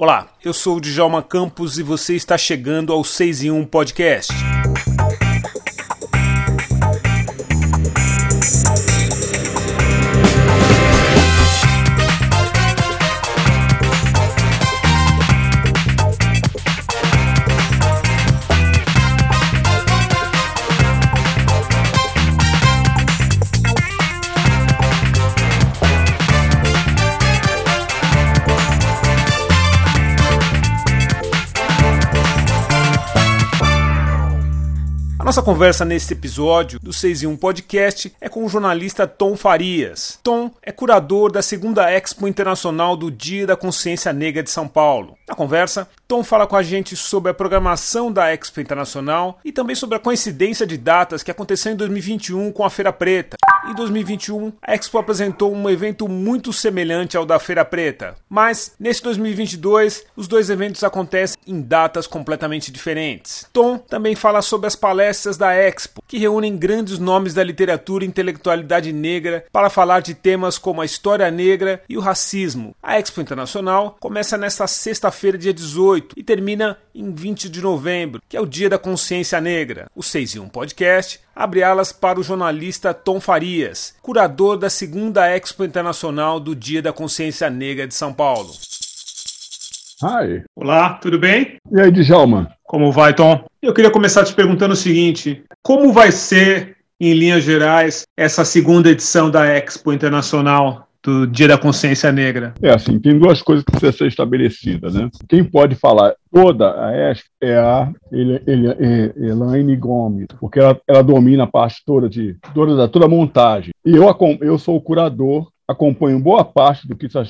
Olá, eu sou o Djalma Campos e você está chegando ao 6 em 1 Podcast. Nossa conversa neste episódio do 6 em 1 Podcast é com o jornalista Tom Farias. Tom é curador da segunda Expo Internacional do Dia da Consciência Negra de São Paulo. Na conversa, Tom fala com a gente sobre a programação da Expo Internacional e também sobre a coincidência de datas que aconteceu em 2021 com a Feira Preta. Em 2021, a Expo apresentou um evento muito semelhante ao da Feira Preta, mas nesse 2022, os dois eventos acontecem em datas completamente diferentes. Tom também fala sobre as palestras da Expo, que reúnem grandes nomes da literatura e intelectualidade negra para falar de temas como a história negra e o racismo. A Expo Internacional começa nesta sexta-feira, dia 18 18 e termina em 20 de novembro, que é o Dia da Consciência Negra. O 6 e 1 Podcast abre alas para o jornalista Tom Farias, curador da segunda Expo Internacional do Dia da Consciência Negra de São Paulo. Hi. Olá, tudo bem? E aí, Djalma? Como vai, Tom? Eu queria começar te perguntando o seguinte: como vai ser, em linhas gerais, essa segunda edição da Expo Internacional do Dia da Consciência Negra? É assim, tem duas coisas que precisam ser estabelecidas, né? Quem pode falar toda a ESC é a é, Elaine Gomes, porque ela, ela domina a parte toda de toda, toda a montagem. E eu, eu sou o curador, acompanho boa parte do que está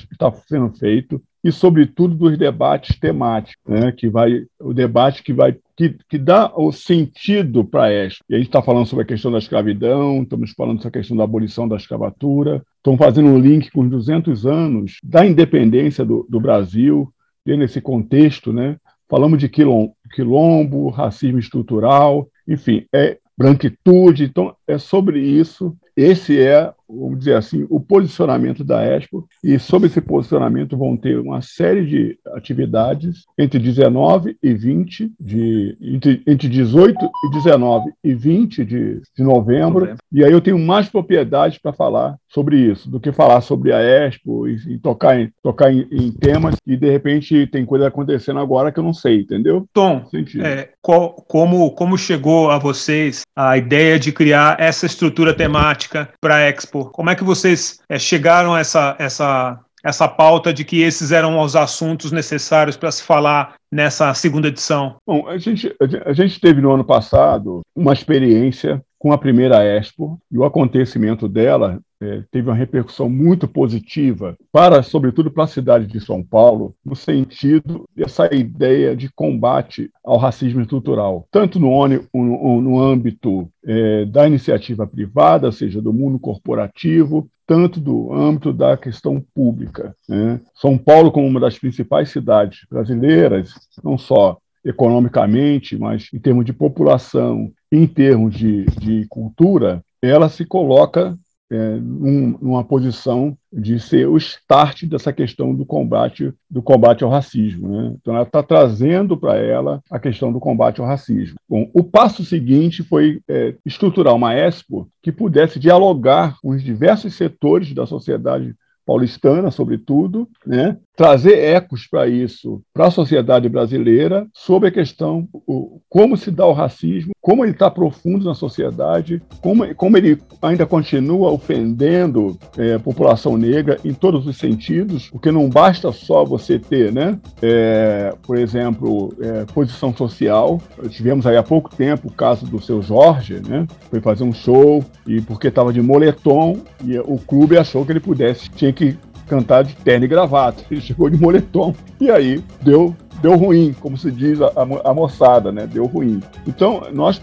sendo feito e, sobretudo, dos debates temáticos, né? que vai, o debate que vai que, que dá o sentido para a ESP. E a gente está falando sobre a questão da escravidão, estamos falando sobre a questão da abolição da escravatura, estamos fazendo um link com os 200 anos da independência do, do Brasil, e nesse contexto, né? falamos de quilombo, quilombo, racismo estrutural, enfim, é branquitude, então é sobre isso. Esse é vamos dizer assim, o posicionamento da Expo, e sobre esse posicionamento vão ter uma série de atividades entre 19 e 20 de entre, entre 18 e 19 e 20 de, de novembro, e aí eu tenho mais propriedades para falar sobre isso do que falar sobre a Expo e, e tocar, em, tocar em, em, temas e de repente tem coisa acontecendo agora que eu não sei, entendeu? Tom, é, qual, como, como chegou a vocês a ideia de criar essa estrutura temática para a Expo? Como é que vocês é, chegaram a essa, essa, essa pauta de que esses eram os assuntos necessários para se falar nessa segunda edição? Bom, a gente, a gente teve no ano passado uma experiência com a primeira Expo e o acontecimento dela é, teve uma repercussão muito positiva para, sobretudo, para a cidade de São Paulo, no sentido dessa ideia de combate ao racismo estrutural, tanto no, no, no âmbito é, da iniciativa privada, ou seja, do mundo corporativo, tanto do âmbito da questão pública. Né? São Paulo, como uma das principais cidades brasileiras, não só economicamente, mas em termos de população, em termos de, de cultura, ela se coloca é, num, numa posição de ser o start dessa questão do combate do combate ao racismo. Né? Então, ela está trazendo para ela a questão do combate ao racismo. Bom, o passo seguinte foi é, estruturar uma Expo que pudesse dialogar com os diversos setores da sociedade paulistana, sobretudo, né? trazer ecos para isso, para a sociedade brasileira, sobre a questão o, como se dá o racismo, como ele está profundo na sociedade, como, como ele ainda continua ofendendo é, a população negra em todos os sentidos, porque não basta só você ter, né, é, por exemplo, é, posição social. Tivemos aí há pouco tempo o caso do seu Jorge, né, foi fazer um show e porque estava de moletom e o clube achou que ele pudesse, tinha que cantar de terno e gravata. Ele chegou de moletom. E aí deu deu ruim, como se diz a, a, moçada, né? Deu ruim. Então, nós,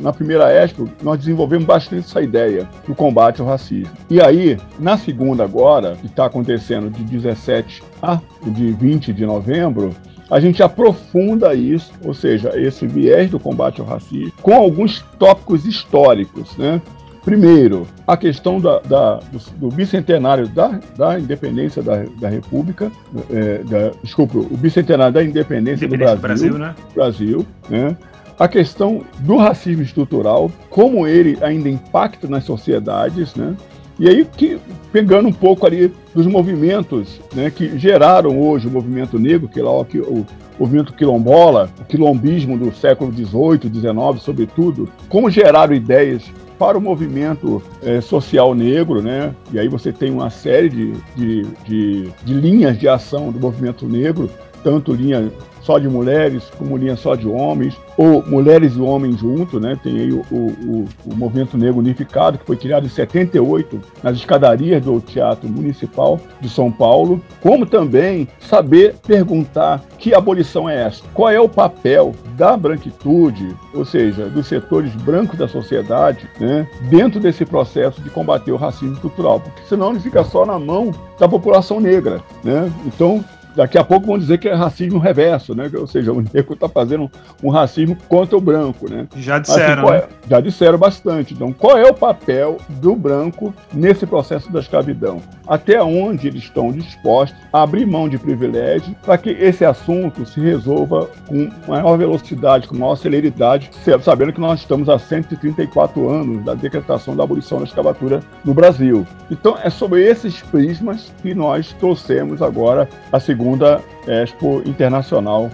na primeira Expo, nós desenvolvemos bastante essa ideia do combate ao racismo. E aí, na segunda agora, que está acontecendo de 17 a de 20 de novembro, a gente aprofunda isso, ou seja, esse viés do combate ao racismo, com alguns tópicos históricos, né? Primeiro, a questão da, da do, do, bicentenário da, da independência da, da República, é, da, desculpa, o bicentenário da independência, independência do Brasil, do Brasil, né? Brasil né? a questão do racismo estrutural, como ele ainda impacta nas sociedades, né? E aí, que, pegando um pouco ali dos movimentos né, que geraram hoje o movimento negro, que é lá o, o movimento quilombola, o quilombismo do século XVIII, XIX, sobretudo, como geraram ideias para o movimento é, social negro, né? E aí você tem uma série de, de, de, de linhas de ação do movimento negro, tanto linha só de mulheres, como linha só de homens, ou mulheres e homens juntos, né? Tem aí o, o, o, Movimento Negro Unificado, que foi criado em 78, nas escadarias do Teatro Municipal de São Paulo, como também saber perguntar que abolição é essa? Qual é o papel da branquitude, ou seja, dos setores brancos da sociedade, né, dentro desse processo de combater o racismo cultural? Porque senão ele fica só na mão da população negra, né? Então, daqui a pouco vão dizer que é racismo reverso, né? Ou seja, o negro está fazendo um racismo contra o branco, né? Já disseram. Assim, é, já disseram bastante. Então, qual é o papel do branco nesse processo da escravidão? Até onde eles estão dispostos a abrir mão de privilégios para que esse assunto se resolva com maior velocidade, com maior celeridade, sabendo que nós estamos há 134 anos da decretação da abolição da escravatura no Brasil. Então, é sobre esses prismas que nós trouxemos agora a segunda segunda Expo Internacional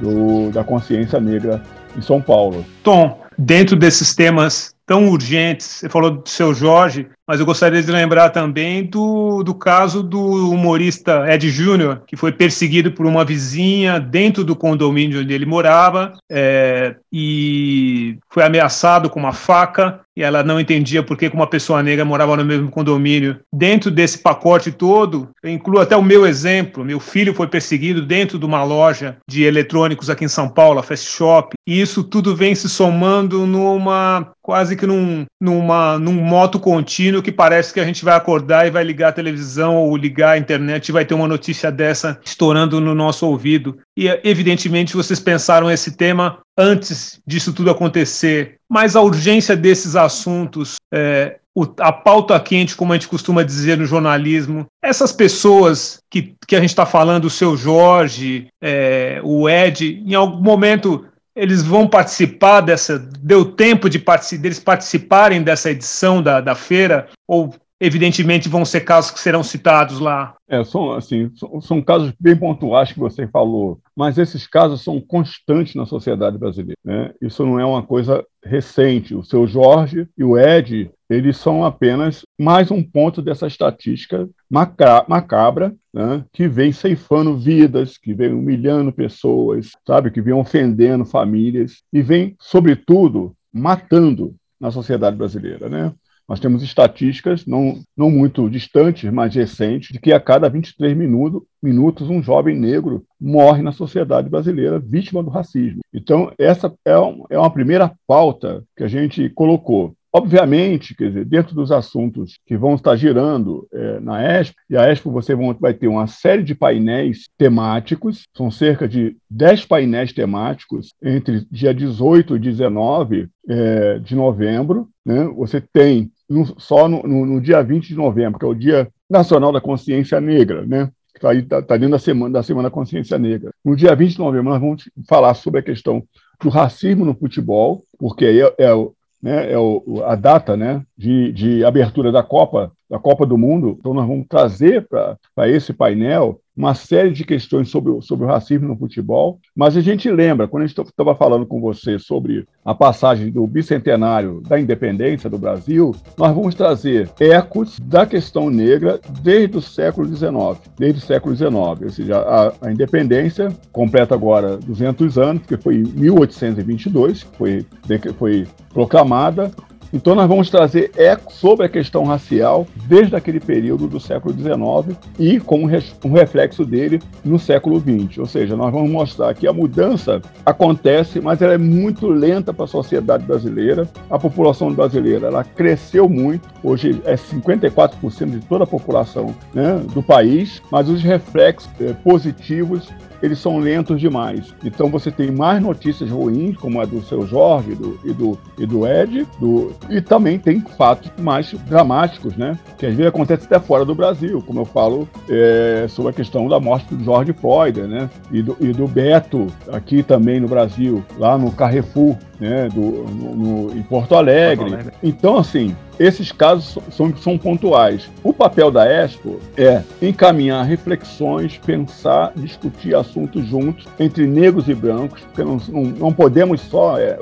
do, da Consciência Negra em São Paulo. Tom, dentro desses temas tão urgentes, você falou do seu Jorge, mas eu gostaria de lembrar também do, do caso do humorista Ed Júnior, que foi perseguido por uma vizinha dentro do condomínio onde ele morava é, e foi ameaçado com uma faca e ela não entendia por que uma pessoa negra morava no mesmo condomínio. Dentro desse pacote todo, eu incluo até o meu exemplo. Meu filho foi perseguido dentro de uma loja de eletrônicos aqui em São Paulo, a Fast Shop, e isso tudo vem se somando numa quase que num, numa, num moto contínuo que parece que a gente vai acordar e vai ligar a televisão ou ligar a internet e vai ter uma notícia dessa estourando no nosso ouvido. E evidentemente vocês pensaram esse tema antes disso tudo acontecer, mas a urgência desses assuntos, é, o, a pauta quente, como a gente costuma dizer no jornalismo, essas pessoas que, que a gente está falando, o seu Jorge, é, o Ed, em algum momento eles vão participar dessa. Deu tempo de deles participarem dessa edição da, da feira? Ou, evidentemente, vão ser casos que serão citados lá? É, são, assim, são, são, casos bem pontuais que você falou, mas esses casos são constantes na sociedade brasileira. Né? Isso não é uma coisa recente. O seu Jorge e o Ed, eles são apenas mais um ponto dessa estatística macabra né? que vem ceifando vidas, que vem humilhando pessoas, sabe, que vem ofendendo famílias e vem, sobretudo, matando na sociedade brasileira, né? Nós temos estatísticas, não, não muito distantes, mas recentes, de que a cada 23 minutos, minutos um jovem negro morre na sociedade brasileira vítima do racismo. Então, essa é, um, é uma primeira pauta que a gente colocou. Obviamente, quer dizer, dentro dos assuntos que vão estar girando é, na Expo, e a Expo você vai ter uma série de painéis temáticos, são cerca de 10 painéis temáticos entre dia 18 e 19 é, de novembro. Né? Você tem no, só no, no, no, dia 20 de novembro, que é o Dia Nacional da Consciência Negra, né? Está tá, tá dentro da semana, da Semana da Consciência Negra. No dia 20 de novembro, nós vamos falar sobre a questão do racismo no futebol, porque é, é, né, é o, a data né, de, de abertura da Copa, da Copa do Mundo. Então, nós vamos trazer para esse painel uma série de questões sobre, o, sobre o racismo no futebol, mas a gente lembra, quando a gente estava falando com você sobre a passagem do bicentenário da independência do Brasil, nós vamos trazer ecos da questão negra desde o século XIX, desde o século XIX, ou seja, a, a independência completa agora 200 anos, que foi em 1822, foi, foi proclamada, então, nós vamos trazer eco sobre a questão racial desde aquele período do século XIX e como um reflexo dele no século XX. Ou seja, nós vamos mostrar que a mudança acontece, mas ela é muito lenta para a sociedade brasileira. A população brasileira ela cresceu muito, hoje é 54% de toda a população né, do país, mas os reflexos é, positivos eles são lentos demais. Então você tem mais notícias ruins, como a do seu Jorge do, e, do, e do Ed, do, E também tem fatos mais dramáticos, né? Que às vezes acontece até fora do Brasil, como eu falo é, sobre a questão da morte do George Floyd, né? E do, e do Beto aqui também no Brasil, lá no Carrefour, né? Do, no, no em Porto Alegre. Porto Alegre. Então, assim, esses casos são, são pontuais. O papel da Expo é encaminhar reflexões, pensar, discutir assuntos juntos entre negros e brancos, porque não, não, não podemos só, é,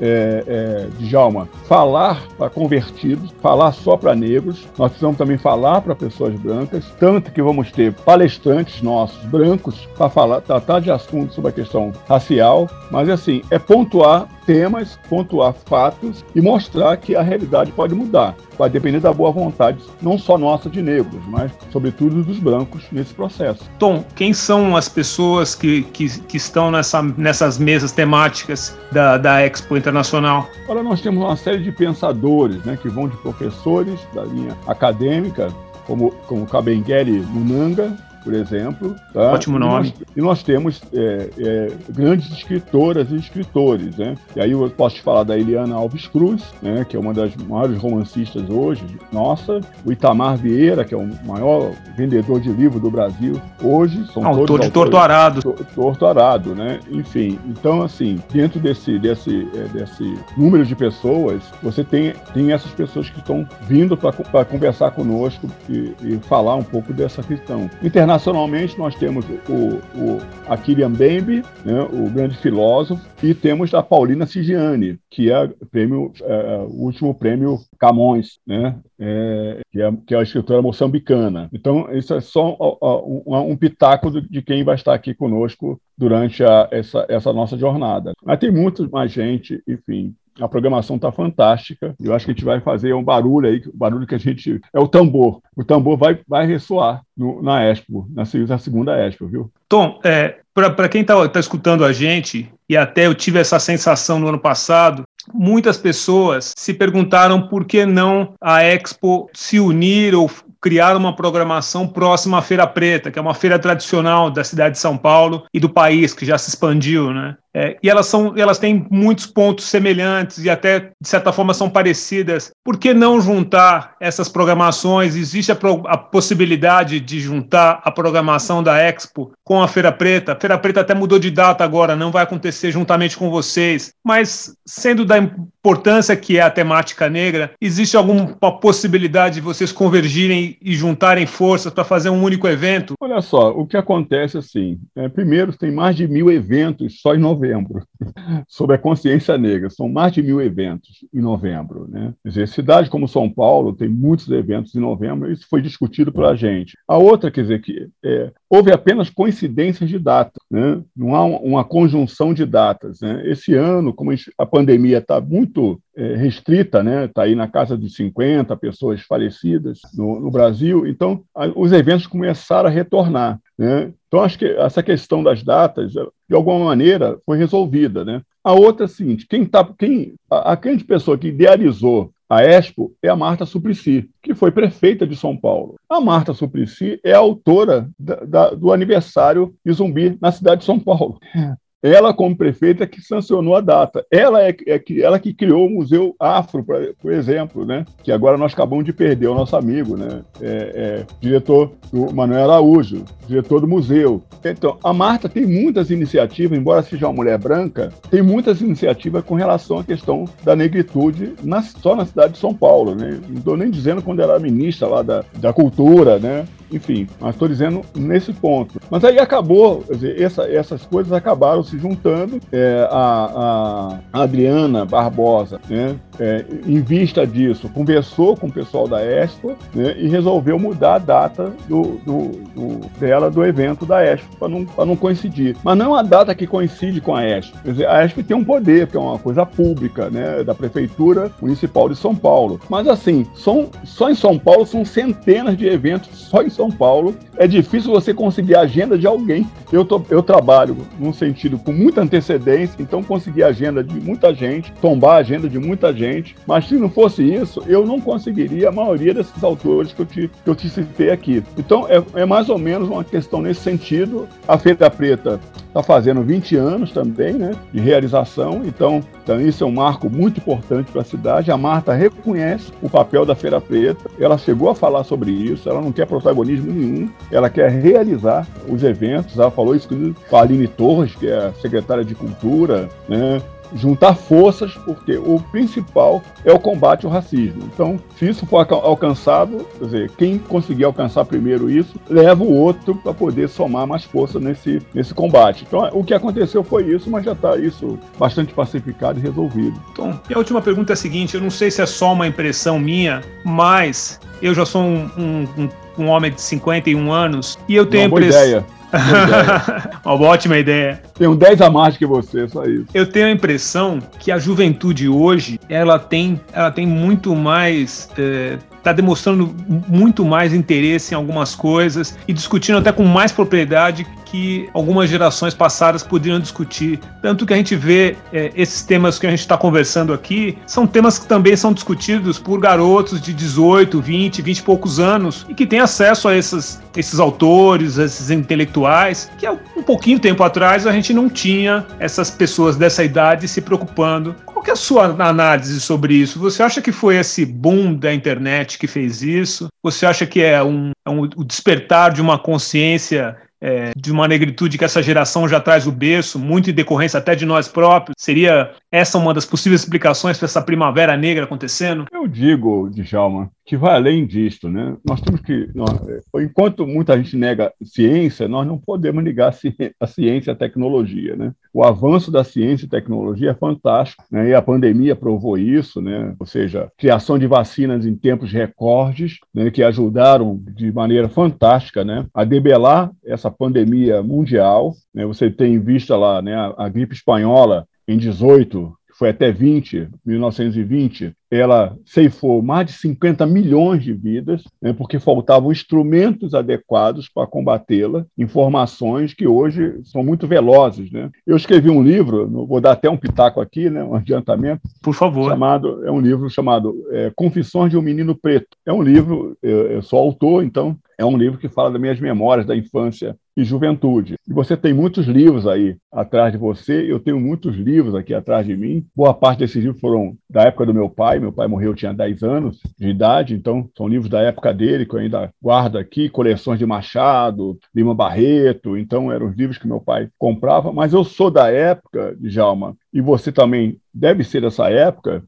é, é, Djalma, falar para convertidos, falar só para negros, nós precisamos também falar para pessoas brancas, tanto que vamos ter palestrantes nossos, brancos, para falar, tratar de assuntos sobre a questão racial, mas assim, é pontuar temas, pontuar fatos e mostrar que a realidade pode mudar. Vai depender da boa vontade, não só nossa de negros, mas sobretudo dos brancos nesse processo. Tom, quem são as pessoas que, que, que estão nessa, nessas mesas temáticas da, da Expo Internacional? Olha, nós temos uma série de pensadores né, que vão de professores da linha acadêmica, como, como Kabengele Munanga, por exemplo. Tá? Ótimo nome. E nós, e nós temos é, é, grandes escritoras e escritores. Né? E aí eu posso te falar da Eliana Alves Cruz, né, que é uma das maiores romancistas hoje, nossa. O Itamar Vieira, que é o maior vendedor de livro do Brasil hoje. São Autor todos de Torto Arado. Torto Arado, né? Enfim, então assim, dentro desse, desse, é, desse número de pessoas, você tem, tem essas pessoas que estão vindo para conversar conosco e, e falar um pouco dessa questão. Internacionalmente, Internacionalmente, nós temos o, o Bembe, né, o grande filósofo, e temos a Paulina Sigiani, que é, prêmio, é, é, o último prêmio Camões, né, é, que, é, que, é, a escritora moçambicana. Então, isso é só um, um, um pitaco de quem vai estar aqui conosco durante a, essa, essa nossa jornada. Mas tem muito mais gente, enfim, a programação está fantástica. Eu acho que a gente vai fazer um barulho aí, o barulho que a gente. É o tambor. O tambor vai, vai ressoar no, na Expo, na, na segunda Expo, viu? Tom, é, para quem está tá escutando a gente, e até eu tive essa sensação no ano passado, muitas pessoas se perguntaram por que não a Expo se unir ou criar uma programação próxima à Feira Preta, que é uma feira tradicional da cidade de São Paulo e do país, que já se expandiu, né? É, e elas, são, elas têm muitos pontos semelhantes e até, de certa forma, são parecidas. Por que não juntar essas programações? Existe a, pro, a possibilidade de juntar a programação da Expo com a Feira Preta. A Feira Preta até mudou de data agora, não vai acontecer juntamente com vocês. Mas, sendo da importância que é a temática negra, existe alguma possibilidade de vocês convergirem e juntarem forças para fazer um único evento? Olha só, o que acontece assim, é, primeiro tem mais de mil eventos só em novembro sobre a consciência negra, são mais de mil eventos em novembro, né? Quer dizer, cidade como São Paulo tem muitos eventos em novembro, isso foi discutido pela gente. A outra, quer dizer, que é, houve apenas coincidências de data, né? não há uma conjunção de datas. Né? Esse ano, como a pandemia está muito é, restrita, né? Está aí na casa de 50 pessoas falecidas no, no Brasil. Então, a, os eventos começaram a retornar. Né? Então, acho que essa questão das datas, de alguma maneira, foi resolvida. Né? A outra é a seguinte: quem tá, quem, a, a grande pessoa que idealizou a Expo é a Marta Suplicy, que foi prefeita de São Paulo. A Marta Suplicy é autora da, da, do aniversário de Zumbi na cidade de São Paulo. Ela, como prefeita, que sancionou a data. Ela é, é que, ela que criou o Museu Afro, pra, por exemplo, né? que agora nós acabamos de perder o nosso amigo, né? É, é, diretor do Manuel Araújo, diretor do museu. Então, a Marta tem muitas iniciativas, embora seja uma mulher branca, tem muitas iniciativas com relação à questão da negritude na, só na cidade de São Paulo. Né? Não estou nem dizendo quando ela era ministra lá da, da cultura, né? Enfim, mas estou dizendo nesse ponto. Mas aí acabou, dizer, essa, essas coisas acabaram se juntando. É, a, a, Adriana Barbosa, né, é, em vista disso, conversou com o pessoal da Expo né, e resolveu mudar a data do, do, do dela do evento da Expo, para não, não coincidir. Mas não uma data que coincide com a Expo. Quer dizer, a Expo tem um poder, que é uma coisa pública, né, da Prefeitura Municipal de São Paulo. Mas assim, são, só em São Paulo são centenas de eventos só em São Paulo. É difícil você conseguir a agenda de alguém. Eu, tô, eu trabalho num sentido com muita antecedência, então consegui a agenda de muita gente, tombar a agenda de muita gente. Mas se não fosse isso, eu não conseguiria a maioria desses autores que eu te, que eu te citei aqui. Então é, é mais ou menos uma questão nesse sentido. A Feira Preta está fazendo 20 anos também né, de realização, então, então isso é um marco muito importante para a cidade. A Marta reconhece o papel da Feira Preta, ela chegou a falar sobre isso, ela não quer protagonismo nenhum, ela quer realizar os eventos, ela falou isso com a Aline Torres, que é a secretária de Cultura, né, juntar forças, porque o principal é o combate ao racismo. Então, se isso for alcançado, quer dizer, quem conseguir alcançar primeiro isso, leva o outro para poder somar mais força nesse, nesse combate. Então, o que aconteceu foi isso, mas já está isso bastante pacificado e resolvido. Então, e a última pergunta é a seguinte: eu não sei se é só uma impressão minha, mas eu já sou um, um, um homem de 51 anos e eu tenho a impressão. Uma ótima ideia. Tenho 10 a mais que você, só isso. Eu tenho a impressão que a juventude hoje, ela tem, ela tem muito mais é, está demonstrando muito mais interesse em algumas coisas e discutindo até com mais propriedade que algumas gerações passadas poderiam discutir. Tanto que a gente vê é, esses temas que a gente está conversando aqui, são temas que também são discutidos por garotos de 18, 20, 20 e poucos anos e que têm acesso a esses, esses autores, esses intelectuais, que há um pouquinho tempo atrás a gente não tinha essas pessoas dessa idade se preocupando. Qual é a sua análise sobre isso? Você acha que foi esse boom da internet que fez isso? Você acha que é um, é um o despertar de uma consciência é, de uma negritude que essa geração já traz o berço, muito em decorrência até de nós próprios? Seria essa uma das possíveis explicações para essa primavera negra acontecendo? Eu digo, Djalma, que vai além disto, né? Nós temos que, nós, enquanto muita gente nega ciência, nós não podemos negar a ciência e a tecnologia, né? O avanço da ciência e tecnologia é fantástico, né? E a pandemia provou isso, né? Ou seja, criação de vacinas em tempos recordes, né? Que ajudaram de maneira fantástica, né? A debelar essa pandemia mundial, né? Você tem vista lá, né? A, a gripe espanhola em 18, foi até 20, 1920, ela ceifou mais de 50 milhões de vidas, né, porque faltavam instrumentos adequados para combatê-la, informações que hoje são muito velozes. Né? Eu escrevi um livro, vou dar até um pitaco aqui, né, um adiantamento. Por favor. Chamado, é um livro chamado é, Confissões de um Menino Preto. É um livro, eu, eu sou autor, então é um livro que fala das minhas memórias da infância e juventude. E você tem muitos livros aí atrás de você, eu tenho muitos livros aqui atrás de mim. Boa parte desses livros foram da época do meu pai, meu pai morreu, tinha 10 anos de idade, então são livros da época dele que eu ainda guardo aqui, coleções de Machado, Lima Barreto, então eram os livros que meu pai comprava, mas eu sou da época, Djalma, e você também deve ser dessa época,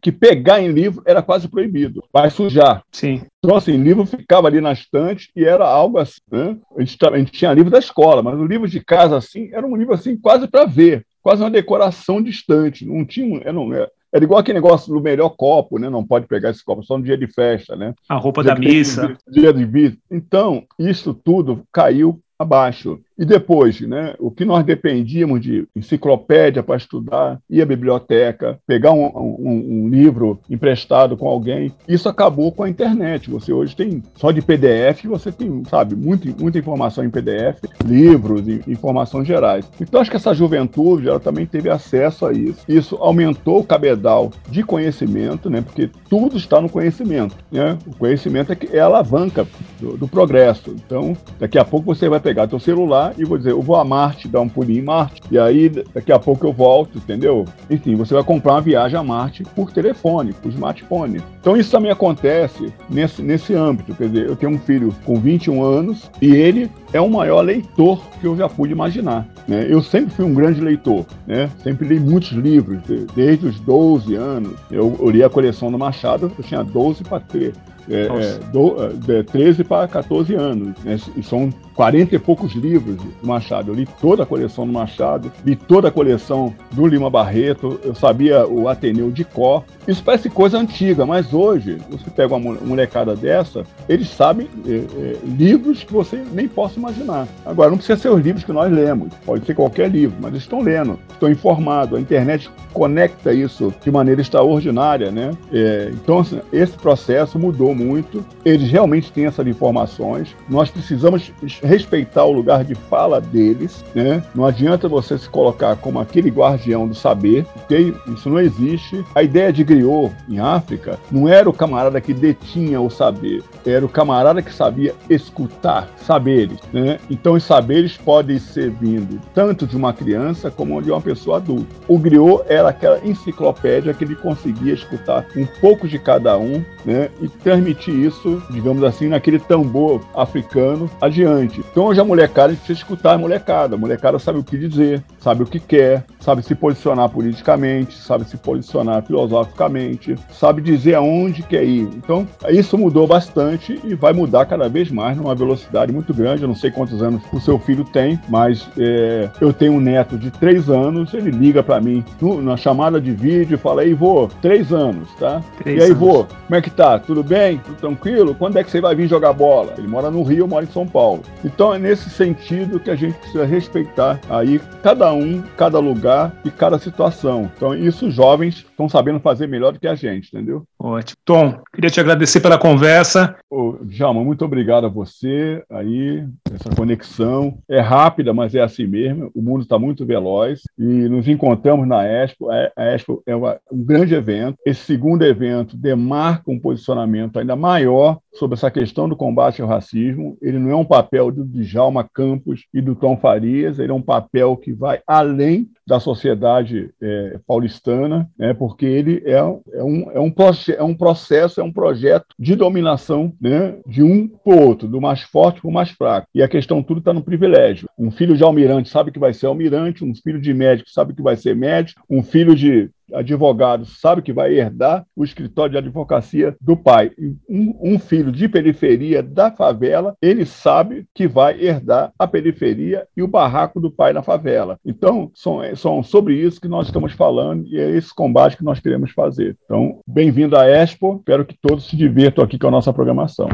que pegar em livro era quase proibido, vai sujar. Sim. Então, assim, livro ficava ali na estante e era algo assim, né? A gente, a gente tinha livro da escola, mas o livro de casa, assim, era um livro, assim, quase para ver, quase uma decoração distante, não tinha, era, não, era igual aquele negócio do melhor copo, né? Não pode pegar esse copo só no dia de festa, né? A roupa dia da missa. Dia de. Então, isso tudo caiu abaixo. E depois, né, o que nós dependíamos de enciclopédia para estudar, ir à biblioteca, pegar um, um, um, livro emprestado com alguém, isso acabou com a internet. Você hoje tem, só de PDF, você tem, sabe, muita, muita informação em PDF, livros, informações gerais. Então, acho que essa juventude, ela também teve acesso a isso. Isso aumentou o cabedal de conhecimento, né, porque tudo está no conhecimento. Né? O conhecimento é, que é a alavanca do, do progresso. Então, daqui a pouco você vai pegar seu celular e vou dizer, eu vou a Marte, dar um pulinho em Marte, e aí daqui a pouco eu volto, entendeu? Enfim, você vai comprar uma viagem a Marte por telefone, por smartphone. Então isso também acontece nesse, nesse âmbito, quer dizer, eu tenho um filho com 21 anos e ele é o maior leitor que eu já pude imaginar. Né? Eu sempre fui um grande leitor, né? sempre li muitos livros, desde os 12 anos. Eu, eu li a coleção do Machado, eu tinha 12 para ter. É, é, do, é, 13 para 14 anos. Né? E são 40 e poucos livros do Machado. Eu li toda a coleção do Machado, li toda a coleção do Lima Barreto, eu sabia o Ateneu de cor. Isso parece coisa antiga, mas hoje, você pega uma molecada dessa, eles sabem é, é, livros que você nem possa imaginar. Agora, não precisa ser os livros que nós lemos, pode ser qualquer livro, mas eles estão lendo, estão informados. A internet conecta isso de maneira extraordinária, né? É, então, assim, esse processo mudou muito, eles realmente têm essas informações. Nós precisamos respeitar o lugar de fala deles, né? Não adianta você se colocar como aquele guardião do saber, ok? Isso não existe. A ideia de griot em África não era o camarada que detinha o saber, era o camarada que sabia escutar saberes, né? Então os saberes podem ser vindo tanto de uma criança como de uma pessoa adulta. O griot era aquela enciclopédia que ele conseguia escutar um pouco de cada um, né? E transmitir isso, digamos assim, naquele tambor africano adiante. Então hoje a molecada precisa escutar a molecada. A molecada sabe o que dizer, sabe o que quer, sabe se posicionar politicamente, sabe se posicionar filosoficamente, sabe dizer aonde quer ir. Então, isso mudou bastante e vai mudar cada vez mais numa velocidade muito grande. Eu não sei quantos anos o seu filho tem, mas é, eu tenho um neto de três anos, ele liga para mim no, na chamada de vídeo e fala, aí, vô, três anos, tá? Três e aí, vô, como é que tá? Tudo bem? Tudo tranquilo? Quando é que você vai vir jogar bola? Ele mora no Rio, eu moro em São Paulo. Então, é nesse sentido que a gente precisa respeitar aí cada um, cada lugar e cada situação. Então, isso os jovens estão sabendo fazer melhor do que a gente, entendeu? Ótimo. Tom, queria te agradecer pela conversa. Ô, Djalma, muito obrigado a você aí, essa conexão. É rápida, mas é assim mesmo. O mundo está muito veloz e nos encontramos na Expo. A Expo é um grande evento. Esse segundo evento demarca um posicionamento ainda maior sobre essa questão do combate ao racismo. Ele não é um papel do Djalma Campos e do Tom Farias, ele é um papel que vai além da sociedade é, paulistana, né, porque ele é, é, um, é, um, é um processo, é um projeto de dominação né, de um para o outro, do mais forte para o mais fraco. E a questão tudo está no privilégio. Um filho de almirante sabe que vai ser almirante, um filho de médico sabe que vai ser médico, um filho de advogado sabe que vai herdar o escritório de advocacia do pai. Um, um, filho de periferia da favela, ele sabe que vai herdar a periferia e o barraco do pai na favela. Então, são, são sobre isso que nós estamos falando e é esse combate que nós queremos fazer. Então, bem-vindo à Expo, espero que todos se divirtam aqui com a nossa programação.